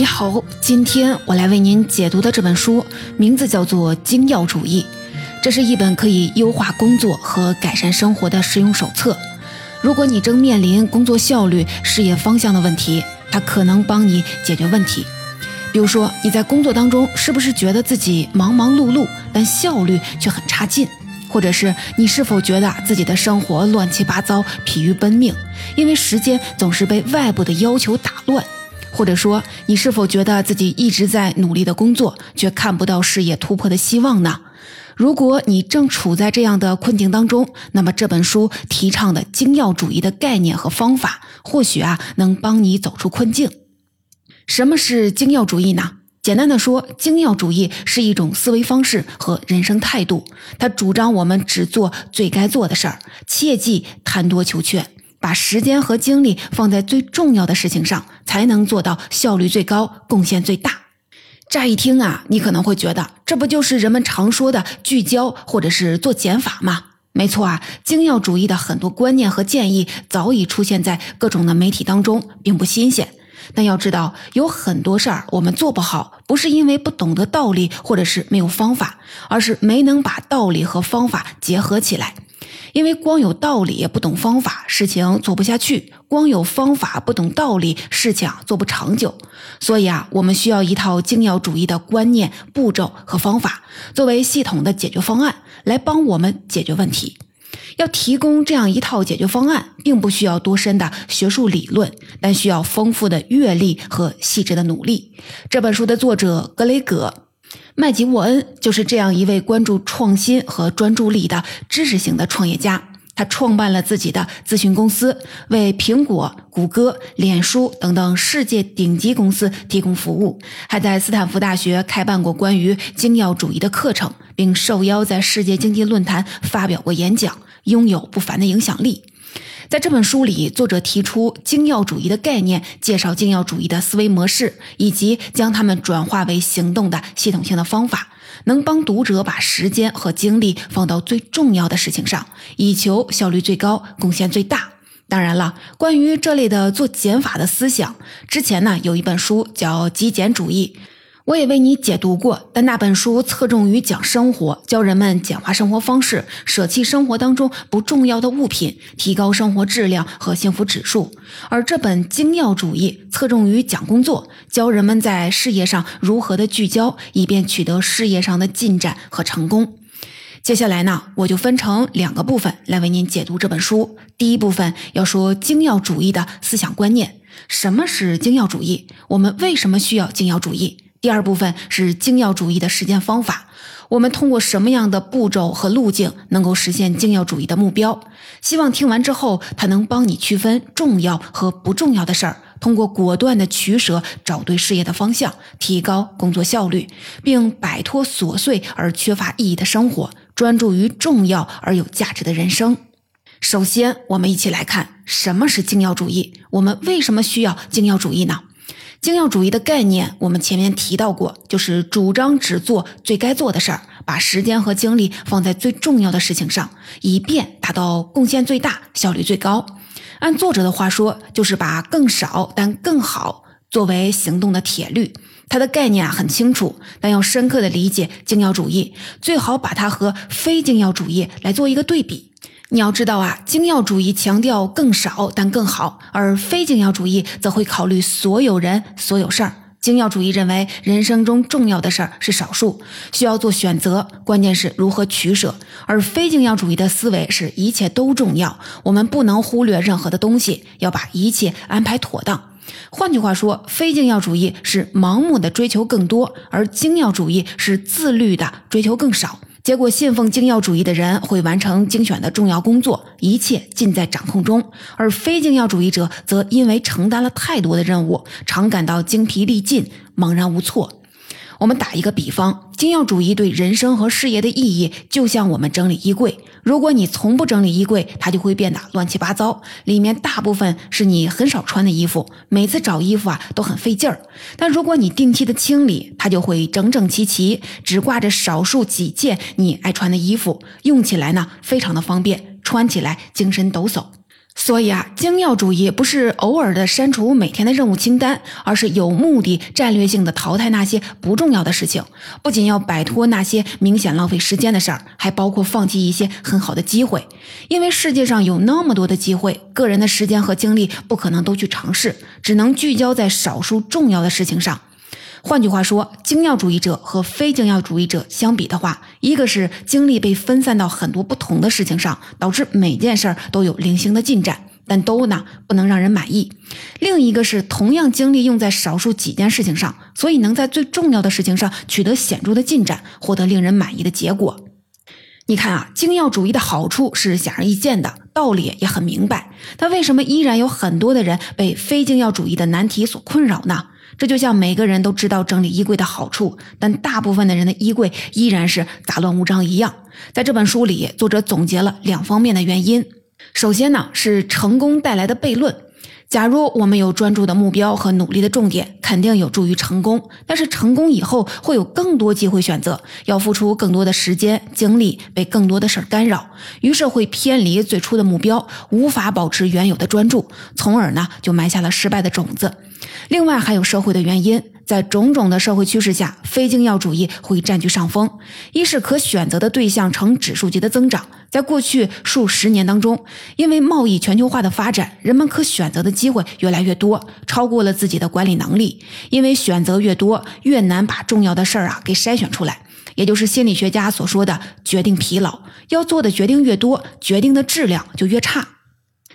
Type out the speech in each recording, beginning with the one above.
你好，今天我来为您解读的这本书名字叫做《精要主义》，这是一本可以优化工作和改善生活的实用手册。如果你正面临工作效率、事业方向的问题，它可能帮你解决问题。比如说，你在工作当中是不是觉得自己忙忙碌碌，但效率却很差劲？或者是你是否觉得自己的生活乱七八糟、疲于奔命，因为时间总是被外部的要求打乱？或者说，你是否觉得自己一直在努力的工作，却看不到事业突破的希望呢？如果你正处在这样的困境当中，那么这本书提倡的精要主义的概念和方法，或许啊能帮你走出困境。什么是精要主义呢？简单的说，精要主义是一种思维方式和人生态度，它主张我们只做最该做的事儿，切忌贪多求全，把时间和精力放在最重要的事情上，才能做到效率最高、贡献最大。乍一听啊，你可能会觉得这不就是人们常说的聚焦或者是做减法吗？没错啊，精要主义的很多观念和建议早已出现在各种的媒体当中，并不新鲜。但要知道，有很多事儿我们做不好，不是因为不懂得道理，或者是没有方法，而是没能把道理和方法结合起来。因为光有道理不懂方法，事情做不下去；光有方法不懂道理，事情做不长久。所以啊，我们需要一套精要主义的观念、步骤和方法，作为系统的解决方案，来帮我们解决问题。要提供这样一套解决方案，并不需要多深的学术理论，但需要丰富的阅历和细致的努力。这本书的作者格雷格。麦吉沃恩就是这样一位关注创新和专注力的知识型的创业家。他创办了自己的咨询公司，为苹果、谷歌、脸书等等世界顶级公司提供服务，还在斯坦福大学开办过关于精要主义的课程，并受邀在世界经济论坛发表过演讲，拥有不凡的影响力。在这本书里，作者提出精要主义的概念，介绍精要主义的思维模式，以及将它们转化为行动的系统性的方法，能帮读者把时间和精力放到最重要的事情上，以求效率最高、贡献最大。当然了，关于这类的做减法的思想，之前呢有一本书叫《极简主义》。我也为你解读过，但那本书侧重于讲生活，教人们简化生活方式，舍弃生活当中不重要的物品，提高生活质量和幸福指数；而这本精要主义侧重于讲工作，教人们在事业上如何的聚焦，以便取得事业上的进展和成功。接下来呢，我就分成两个部分来为您解读这本书。第一部分要说精要主义的思想观念，什么是精要主义？我们为什么需要精要主义？第二部分是精要主义的实践方法，我们通过什么样的步骤和路径能够实现精要主义的目标？希望听完之后，它能帮你区分重要和不重要的事儿，通过果断的取舍，找对事业的方向，提高工作效率，并摆脱琐碎而缺乏意义的生活，专注于重要而有价值的人生。首先，我们一起来看什么是精要主义，我们为什么需要精要主义呢？精要主义的概念，我们前面提到过，就是主张只做最该做的事儿，把时间和精力放在最重要的事情上，以便达到贡献最大、效率最高。按作者的话说，就是把更少但更好作为行动的铁律。它的概念啊很清楚，但要深刻的理解精要主义，最好把它和非精要主义来做一个对比。你要知道啊，精要主义强调更少但更好，而非精要主义则会考虑所有人、所有事儿。精要主义认为人生中重要的事儿是少数，需要做选择，关键是如何取舍；而非精要主义的思维是一切都重要，我们不能忽略任何的东西，要把一切安排妥当。换句话说，非精要主义是盲目的追求更多，而精要主义是自律的追求更少。结果，信奉精要主义的人会完成精选的重要工作，一切尽在掌控中；而非精要主义者则因为承担了太多的任务，常感到精疲力尽、茫然无措。我们打一个比方，精要主义对人生和事业的意义，就像我们整理衣柜。如果你从不整理衣柜，它就会变得乱七八糟，里面大部分是你很少穿的衣服，每次找衣服啊都很费劲儿。但如果你定期的清理，它就会整整齐齐，只挂着少数几件你爱穿的衣服，用起来呢非常的方便，穿起来精神抖擞。所以啊，精要主义不是偶尔的删除每天的任务清单，而是有目的、战略性的淘汰那些不重要的事情。不仅要摆脱那些明显浪费时间的事儿，还包括放弃一些很好的机会。因为世界上有那么多的机会，个人的时间和精力不可能都去尝试，只能聚焦在少数重要的事情上。换句话说，精要主义者和非精要主义者相比的话，一个是精力被分散到很多不同的事情上，导致每件事儿都有零星的进展，但都呢不能让人满意；另一个是同样精力用在少数几件事情上，所以能在最重要的事情上取得显著的进展，获得令人满意的结果。你看啊，精要主义的好处是显而易见的，道理也很明白，但为什么依然有很多的人被非精要主义的难题所困扰呢？这就像每个人都知道整理衣柜的好处，但大部分的人的衣柜依然是杂乱无章一样。在这本书里，作者总结了两方面的原因。首先呢，是成功带来的悖论。假如我们有专注的目标和努力的重点，肯定有助于成功。但是成功以后会有更多机会选择，要付出更多的时间精力，被更多的事儿干扰，于是会偏离最初的目标，无法保持原有的专注，从而呢就埋下了失败的种子。另外还有社会的原因，在种种的社会趋势下，非精要主义会占据上风。一是可选择的对象呈指数级的增长。在过去数十年当中，因为贸易全球化的发展，人们可选择的机会越来越多，超过了自己的管理能力。因为选择越多，越难把重要的事儿啊给筛选出来，也就是心理学家所说的决定疲劳。要做的决定越多，决定的质量就越差。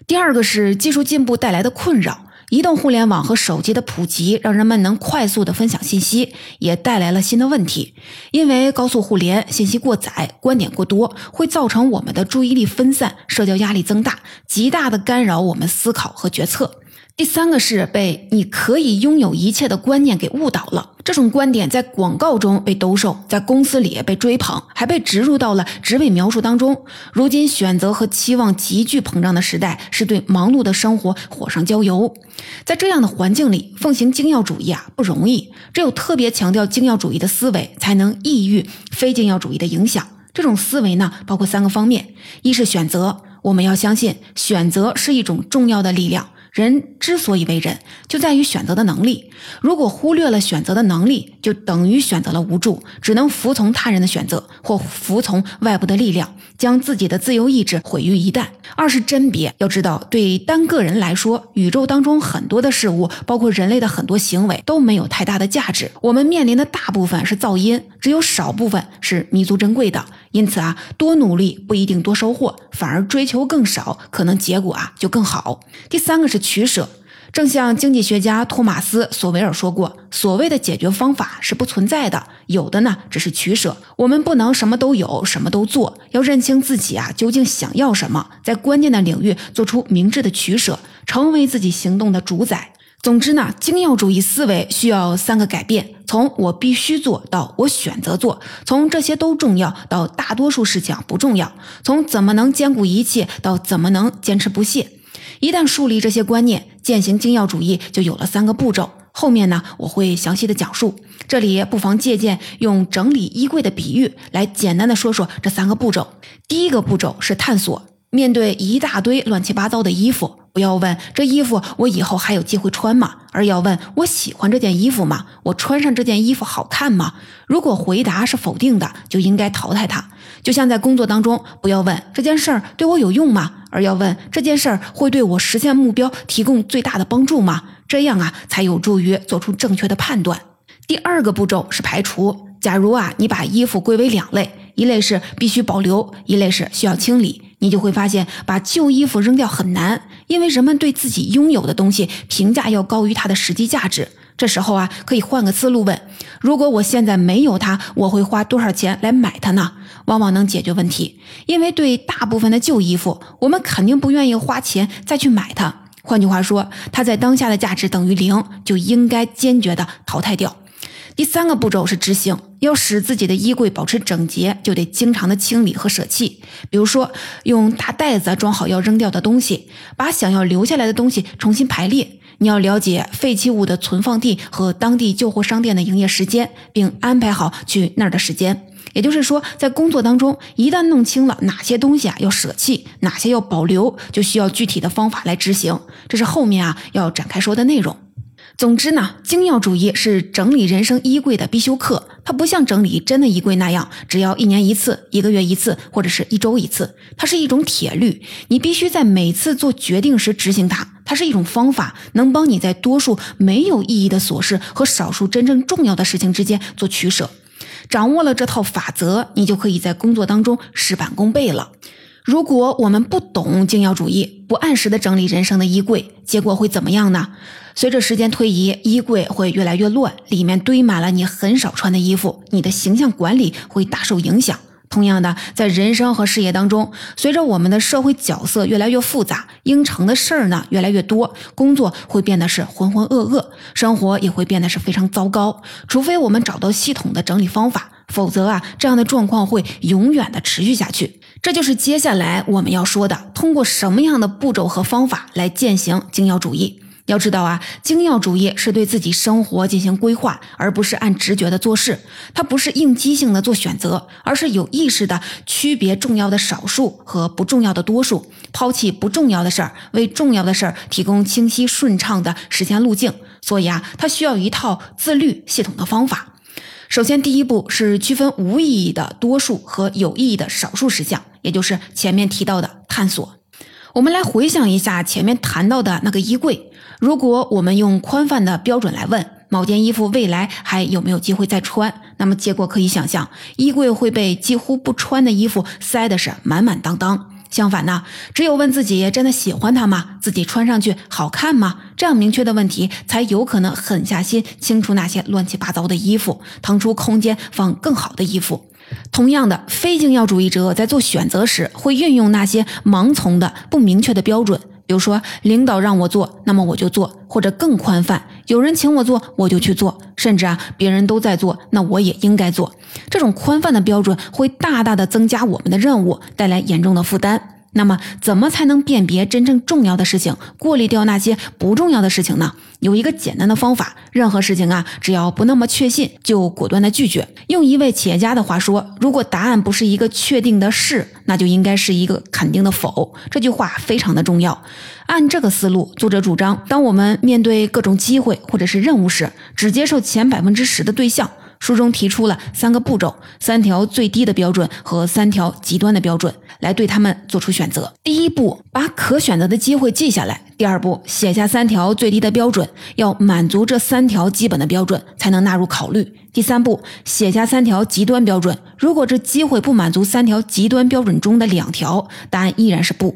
第二个是技术进步带来的困扰。移动互联网和手机的普及，让人们能快速的分享信息，也带来了新的问题。因为高速互联、信息过载、观点过多，会造成我们的注意力分散，社交压力增大，极大的干扰我们思考和决策。第三个是被你可以拥有一切的观念给误导了。这种观点在广告中被兜售，在公司里被追捧，还被植入到了职位描述当中。如今选择和期望急剧膨胀的时代，是对忙碌的生活火上浇油。在这样的环境里，奉行精要主义啊不容易。只有特别强调精要主义的思维，才能抑郁非精要主义的影响。这种思维呢，包括三个方面：一是选择，我们要相信选择是一种重要的力量。人之所以为人，就在于选择的能力。如果忽略了选择的能力，就等于选择了无助，只能服从他人的选择或服从外部的力量，将自己的自由意志毁于一旦。二是甄别，要知道，对单个人来说，宇宙当中很多的事物，包括人类的很多行为，都没有太大的价值。我们面临的大部分是噪音，只有少部分是弥足珍贵的。因此啊，多努力不一定多收获，反而追求更少，可能结果啊就更好。第三个是取舍，正像经济学家托马斯·索维尔说过，所谓的解决方法是不存在的，有的呢只是取舍。我们不能什么都有，什么都做，要认清自己啊究竟想要什么，在关键的领域做出明智的取舍，成为自己行动的主宰。总之呢，精要主义思维需要三个改变：从我必须做到我选择做；从这些都重要到大多数事情不重要；从怎么能兼顾一切到怎么能坚持不懈。一旦树立这些观念，践行精要主义就有了三个步骤。后面呢，我会详细的讲述。这里不妨借鉴用整理衣柜的比喻来简单的说说这三个步骤。第一个步骤是探索，面对一大堆乱七八糟的衣服。不要问这衣服我以后还有机会穿吗？而要问我喜欢这件衣服吗？我穿上这件衣服好看吗？如果回答是否定的，就应该淘汰它。就像在工作当中，不要问这件事儿对我有用吗？而要问这件事儿会对我实现目标提供最大的帮助吗？这样啊，才有助于做出正确的判断。第二个步骤是排除。假如啊，你把衣服归为两类，一类是必须保留，一类是需要清理。你就会发现，把旧衣服扔掉很难，因为人们对自己拥有的东西评价要高于它的实际价值。这时候啊，可以换个思路问：如果我现在没有它，我会花多少钱来买它呢？往往能解决问题。因为对大部分的旧衣服，我们肯定不愿意花钱再去买它。换句话说，它在当下的价值等于零，就应该坚决的淘汰掉。第三个步骤是执行，要使自己的衣柜保持整洁，就得经常的清理和舍弃。比如说，用大袋子装好要扔掉的东西，把想要留下来的东西重新排列。你要了解废弃物的存放地和当地旧货商店的营业时间，并安排好去那儿的时间。也就是说，在工作当中，一旦弄清了哪些东西啊要舍弃，哪些要保留，就需要具体的方法来执行。这是后面啊要展开说的内容。总之呢，精要主义是整理人生衣柜的必修课。它不像整理真的衣柜那样，只要一年一次、一个月一次或者是一周一次。它是一种铁律，你必须在每次做决定时执行它。它是一种方法，能帮你在多数没有意义的琐事和少数真正重要的事情之间做取舍。掌握了这套法则，你就可以在工作当中事半功倍了。如果我们不懂精要主义，不按时的整理人生的衣柜，结果会怎么样呢？随着时间推移，衣柜会越来越乱，里面堆满了你很少穿的衣服，你的形象管理会大受影响。同样的，在人生和事业当中，随着我们的社会角色越来越复杂，应承的事儿呢越来越多，工作会变得是浑浑噩噩，生活也会变得是非常糟糕。除非我们找到系统的整理方法，否则啊，这样的状况会永远的持续下去。这就是接下来我们要说的，通过什么样的步骤和方法来践行精要主义。要知道啊，精要主义是对自己生活进行规划，而不是按直觉的做事。它不是应激性的做选择，而是有意识的区别重要的少数和不重要的多数，抛弃不重要的事儿，为重要的事儿提供清晰顺畅的实现路径。所以啊，它需要一套自律系统的方法。首先，第一步是区分无意义的多数和有意义的少数事项。也就是前面提到的探索，我们来回想一下前面谈到的那个衣柜。如果我们用宽泛的标准来问某件衣服未来还有没有机会再穿，那么结果可以想象，衣柜会被几乎不穿的衣服塞的是满满当当。相反呢，只有问自己真的喜欢它吗？自己穿上去好看吗？这样明确的问题，才有可能狠下心清除那些乱七八糟的衣服，腾出空间放更好的衣服。同样的，非精要主义者在做选择时，会运用那些盲从的不明确的标准，比如说领导让我做，那么我就做；或者更宽泛，有人请我做，我就去做；甚至啊，别人都在做，那我也应该做。这种宽泛的标准会大大的增加我们的任务，带来严重的负担。那么，怎么才能辨别真正重要的事情，过滤掉那些不重要的事情呢？有一个简单的方法，任何事情啊，只要不那么确信，就果断的拒绝。用一位企业家的话说，如果答案不是一个确定的是，那就应该是一个肯定的否。这句话非常的重要。按这个思路，作者主张，当我们面对各种机会或者是任务时，只接受前百分之十的对象。书中提出了三个步骤，三条最低的标准和三条极端的标准，来对他们做出选择。第一步，把可选择的机会记下来；第二步，写下三条最低的标准，要满足这三条基本的标准才能纳入考虑；第三步，写下三条极端标准，如果这机会不满足三条极端标准中的两条，答案依然是不。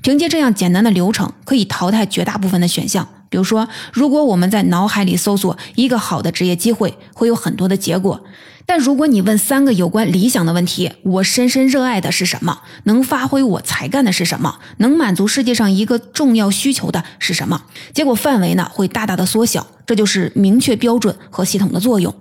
凭借这样简单的流程，可以淘汰绝大部分的选项。比如说，如果我们在脑海里搜索一个好的职业机会，会有很多的结果。但如果你问三个有关理想的问题：我深深热爱的是什么？能发挥我才干的是什么？能满足世界上一个重要需求的是什么？结果范围呢会大大的缩小。这就是明确标准和系统的作用。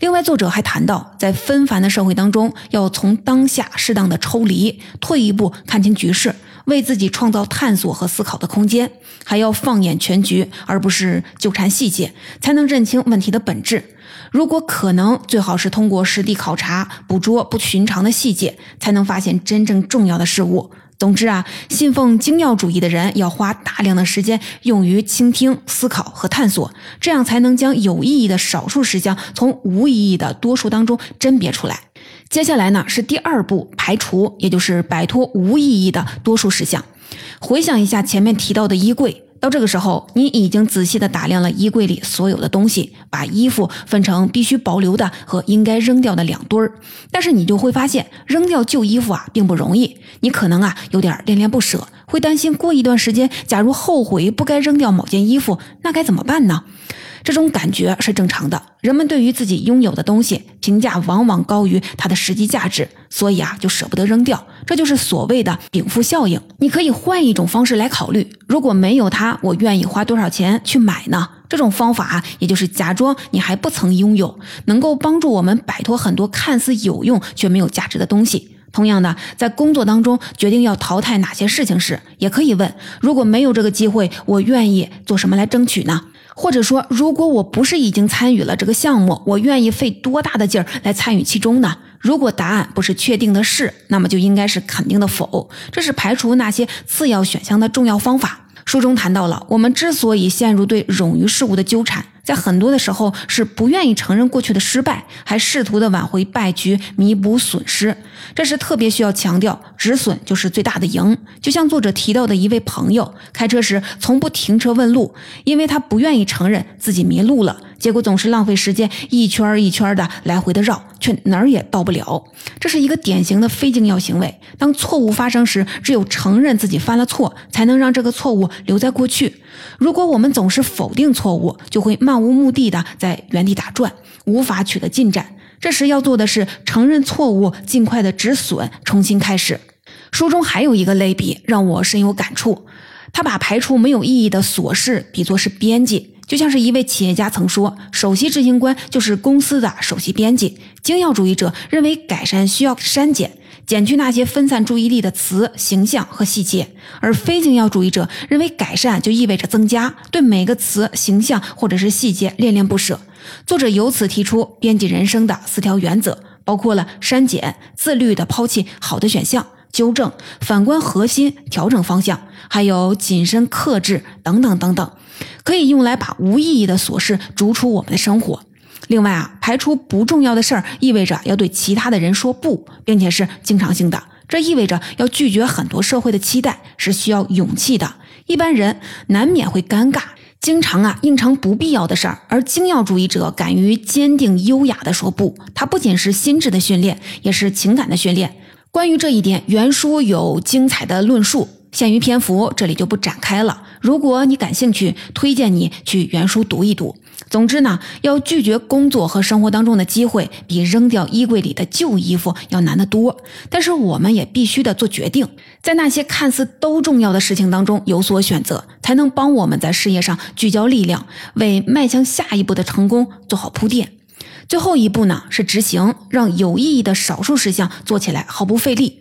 另外，作者还谈到，在纷繁的社会当中，要从当下适当的抽离，退一步看清局势。为自己创造探索和思考的空间，还要放眼全局，而不是纠缠细节，才能认清问题的本质。如果可能，最好是通过实地考察，捕捉不寻常的细节，才能发现真正重要的事物。总之啊，信奉精要主义的人要花大量的时间用于倾听、思考和探索，这样才能将有意义的少数事项从无意义的多数当中甄别出来。接下来呢是第二步排除，也就是摆脱无意义的多数事项。回想一下前面提到的衣柜，到这个时候，你已经仔细的打量了衣柜里所有的东西，把衣服分成必须保留的和应该扔掉的两堆儿。但是你就会发现，扔掉旧衣服啊并不容易，你可能啊有点恋恋不舍，会担心过一段时间，假如后悔不该扔掉某件衣服，那该怎么办呢？这种感觉是正常的，人们对于自己拥有的东西评价往往高于它的实际价值，所以啊就舍不得扔掉，这就是所谓的禀赋效应。你可以换一种方式来考虑，如果没有它，我愿意花多少钱去买呢？这种方法也就是假装你还不曾拥有，能够帮助我们摆脱很多看似有用却没有价值的东西。同样的，在工作当中决定要淘汰哪些事情时，也可以问：如果没有这个机会，我愿意做什么来争取呢？或者说，如果我不是已经参与了这个项目，我愿意费多大的劲儿来参与其中呢？如果答案不是确定的是，那么就应该是肯定的否。这是排除那些次要选项的重要方法。书中谈到了，我们之所以陷入对冗余事物的纠缠，在很多的时候是不愿意承认过去的失败，还试图的挽回败局，弥补损失。这是特别需要强调，止损就是最大的赢。就像作者提到的一位朋友，开车时从不停车问路，因为他不愿意承认自己迷路了。结果总是浪费时间，一圈一圈的来回的绕，却哪儿也到不了。这是一个典型的非精要行为。当错误发生时，只有承认自己犯了错，才能让这个错误留在过去。如果我们总是否定错误，就会慢漫无目的的在原地打转，无法取得进展。这时要做的是承认错误，尽快的止损，重新开始。书中还有一个类比让我深有感触，他把排除没有意义的琐事比作是编辑。就像是一位企业家曾说：“首席执行官就是公司的首席编辑。”精要主义者认为改善需要删减，减去那些分散注意力的词、形象和细节；而非精要主义者认为改善就意味着增加，对每个词、形象或者是细节恋恋不舍。作者由此提出编辑人生的四条原则，包括了删减、自律的抛弃好的选项、纠正、反观核心、调整方向，还有谨慎克制等等等等。可以用来把无意义的琐事逐出我们的生活。另外啊，排除不重要的事儿，意味着要对其他的人说不，并且是经常性的。这意味着要拒绝很多社会的期待，是需要勇气的。一般人难免会尴尬，经常啊应承不必要的事儿。而精要主义者敢于坚定优雅的说不，它不仅是心智的训练，也是情感的训练。关于这一点，原书有精彩的论述。限于篇幅，这里就不展开了。如果你感兴趣，推荐你去原书读一读。总之呢，要拒绝工作和生活当中的机会，比扔掉衣柜里的旧衣服要难得多。但是我们也必须得做决定，在那些看似都重要的事情当中有所选择，才能帮我们在事业上聚焦力量，为迈向下一步的成功做好铺垫。最后一步呢，是执行，让有意义的少数事项做起来毫不费力。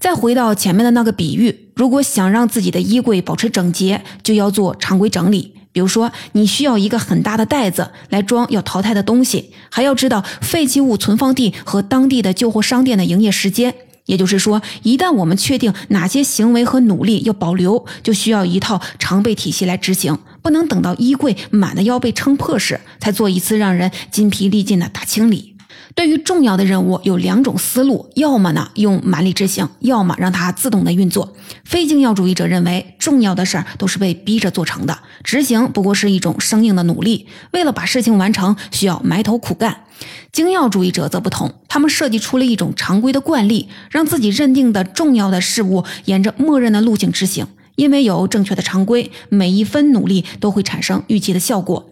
再回到前面的那个比喻，如果想让自己的衣柜保持整洁，就要做常规整理。比如说，你需要一个很大的袋子来装要淘汰的东西，还要知道废弃物存放地和当地的旧货商店的营业时间。也就是说，一旦我们确定哪些行为和努力要保留，就需要一套常备体系来执行，不能等到衣柜满的要被撑破时，才做一次让人筋疲力尽的大清理。对于重要的任务有两种思路，要么呢用蛮力执行，要么让它自动的运作。非精要主义者认为，重要的事儿都是被逼着做成的，执行不过是一种生硬的努力。为了把事情完成，需要埋头苦干。精要主义者则不同，他们设计出了一种常规的惯例，让自己认定的重要的事物沿着默认的路径执行。因为有正确的常规，每一分努力都会产生预期的效果。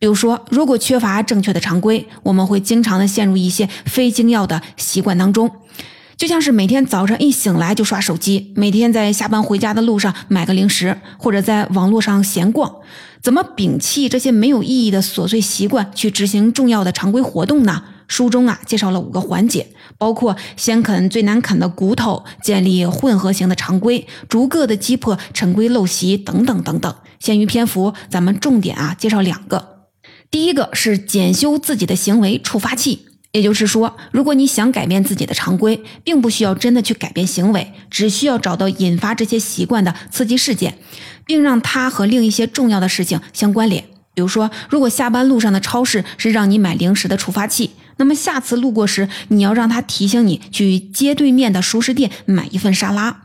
比如说，如果缺乏正确的常规，我们会经常的陷入一些非精要的习惯当中，就像是每天早上一醒来就刷手机，每天在下班回家的路上买个零食，或者在网络上闲逛。怎么摒弃这些没有意义的琐碎习惯，去执行重要的常规活动呢？书中啊介绍了五个环节，包括先啃最难啃的骨头，建立混合型的常规，逐个的击破陈规陋习等等等等。限于篇幅，咱们重点啊介绍两个。第一个是检修自己的行为触发器，也就是说，如果你想改变自己的常规，并不需要真的去改变行为，只需要找到引发这些习惯的刺激事件，并让它和另一些重要的事情相关联。比如说，如果下班路上的超市是让你买零食的触发器，那么下次路过时，你要让它提醒你去街对面的熟食店买一份沙拉。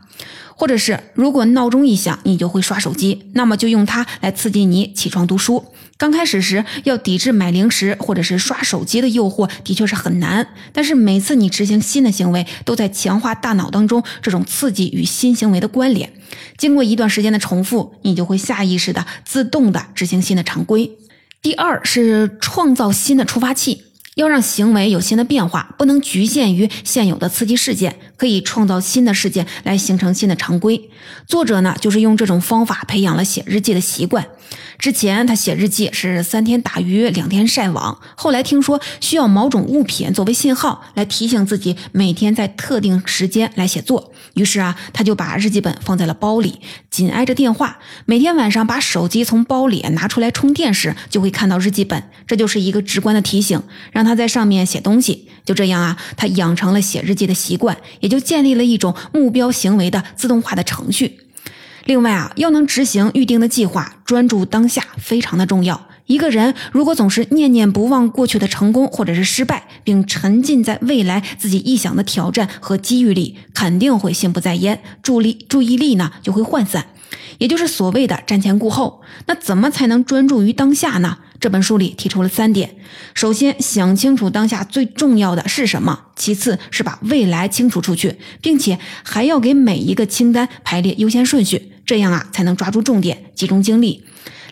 或者是，如果闹钟一响，你就会刷手机，那么就用它来刺激你起床读书。刚开始时，要抵制买零食或者是刷手机的诱惑，的确是很难。但是每次你执行新的行为，都在强化大脑当中这种刺激与新行为的关联。经过一段时间的重复，你就会下意识的、自动的执行新的常规。第二是创造新的触发器。要让行为有新的变化，不能局限于现有的刺激事件，可以创造新的事件来形成新的常规。作者呢，就是用这种方法培养了写日记的习惯。之前他写日记是三天打鱼两天晒网，后来听说需要某种物品作为信号来提醒自己每天在特定时间来写作，于是啊，他就把日记本放在了包里，紧挨着电话。每天晚上把手机从包里拿出来充电时，就会看到日记本，这就是一个直观的提醒，让他在上面写东西。就这样啊，他养成了写日记的习惯，也就建立了一种目标行为的自动化的程序。另外啊，要能执行预定的计划，专注当下非常的重要。一个人如果总是念念不忘过去的成功或者是失败，并沉浸在未来自己臆想的挑战和机遇里，肯定会心不在焉，注力注意力呢就会涣散，也就是所谓的瞻前顾后。那怎么才能专注于当下呢？这本书里提出了三点：首先，想清楚当下最重要的是什么；其次是把未来清除出去，并且还要给每一个清单排列优先顺序，这样啊才能抓住重点，集中精力。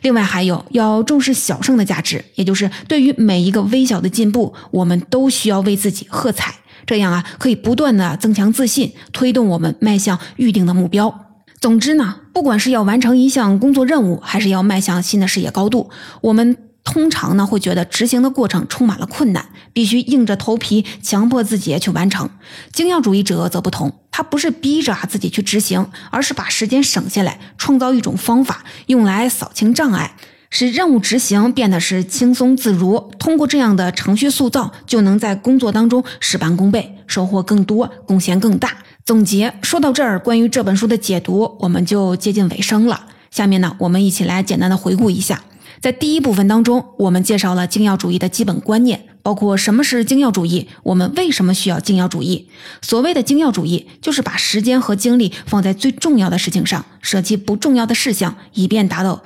另外还有要重视小胜的价值，也就是对于每一个微小的进步，我们都需要为自己喝彩，这样啊可以不断的增强自信，推动我们迈向预定的目标。总之呢，不管是要完成一项工作任务，还是要迈向新的事业高度，我们。通常呢，会觉得执行的过程充满了困难，必须硬着头皮强迫自己去完成。精要主义者则不同，他不是逼着自己去执行，而是把时间省下来，创造一种方法，用来扫清障碍，使任务执行变得是轻松自如。通过这样的程序塑造，就能在工作当中事半功倍，收获更多，贡献更大。总结说到这儿，关于这本书的解读，我们就接近尾声了。下面呢，我们一起来简单的回顾一下。在第一部分当中，我们介绍了精要主义的基本观念，包括什么是精要主义，我们为什么需要精要主义。所谓的精要主义，就是把时间和精力放在最重要的事情上，舍弃不重要的事项，以便达到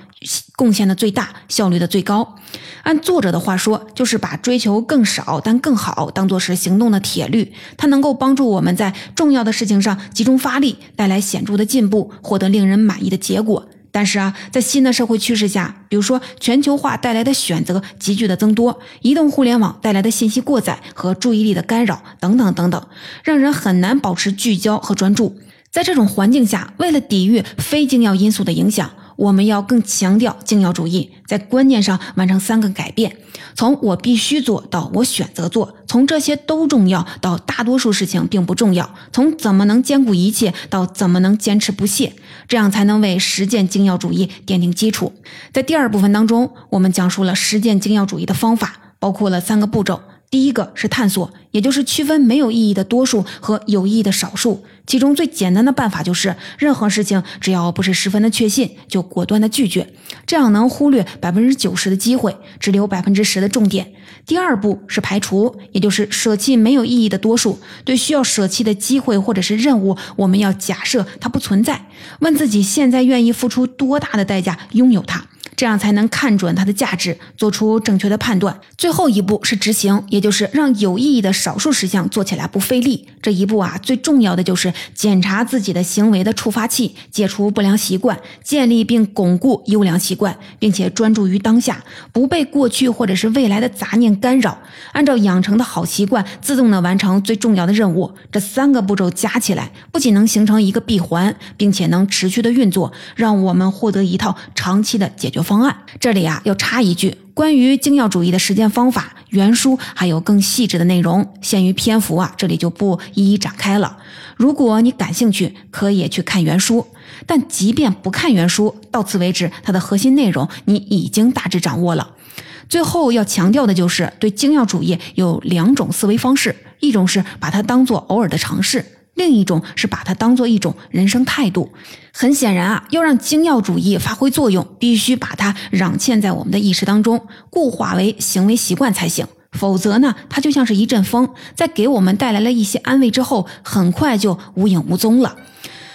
贡献的最大、效率的最高。按作者的话说，就是把追求更少但更好当做是行动的铁律，它能够帮助我们在重要的事情上集中发力，带来显著的进步，获得令人满意的结果。但是啊，在新的社会趋势下，比如说全球化带来的选择急剧的增多，移动互联网带来的信息过载和注意力的干扰等等等等，让人很难保持聚焦和专注。在这种环境下，为了抵御非精要因素的影响。我们要更强调精要主义，在观念上完成三个改变：从我必须做到我选择做；从这些都重要到大多数事情并不重要；从怎么能兼顾一切到怎么能坚持不懈。这样才能为实践精要主义奠定基础。在第二部分当中，我们讲述了实践精要主义的方法，包括了三个步骤。第一个是探索，也就是区分没有意义的多数和有意义的少数。其中最简单的办法就是，任何事情只要不是十分的确信，就果断的拒绝，这样能忽略百分之九十的机会，只留百分之十的重点。第二步是排除，也就是舍弃没有意义的多数。对需要舍弃的机会或者是任务，我们要假设它不存在，问自己现在愿意付出多大的代价拥有它。这样才能看准它的价值，做出正确的判断。最后一步是执行，也就是让有意义的少数事项做起来不费力。这一步啊，最重要的就是检查自己的行为的触发器，解除不良习惯，建立并巩固优良习惯，并且专注于当下，不被过去或者是未来的杂念干扰。按照养成的好习惯，自动的完成最重要的任务。这三个步骤加起来，不仅能形成一个闭环，并且能持续的运作，让我们获得一套长期的解决。方案这里啊要插一句，关于精要主义的实践方法，原书还有更细致的内容，限于篇幅啊，这里就不一一展开了。如果你感兴趣，可以去看原书。但即便不看原书，到此为止，它的核心内容你已经大致掌握了。最后要强调的就是，对精要主义有两种思维方式，一种是把它当做偶尔的尝试。另一种是把它当做一种人生态度。很显然啊，要让精要主义发挥作用，必须把它壤嵌在我们的意识当中，固化为行为习惯才行。否则呢，它就像是一阵风，在给我们带来了一些安慰之后，很快就无影无踪了。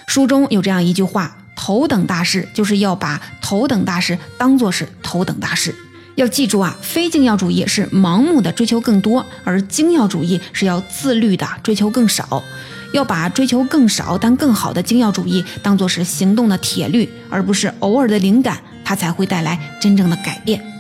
书中有这样一句话：“头等大事就是要把头等大事当做是头等大事。”要记住啊，非精要主义是盲目的追求更多，而精要主义是要自律的追求更少。要把追求更少但更好的精要主义当做是行动的铁律，而不是偶尔的灵感，它才会带来真正的改变。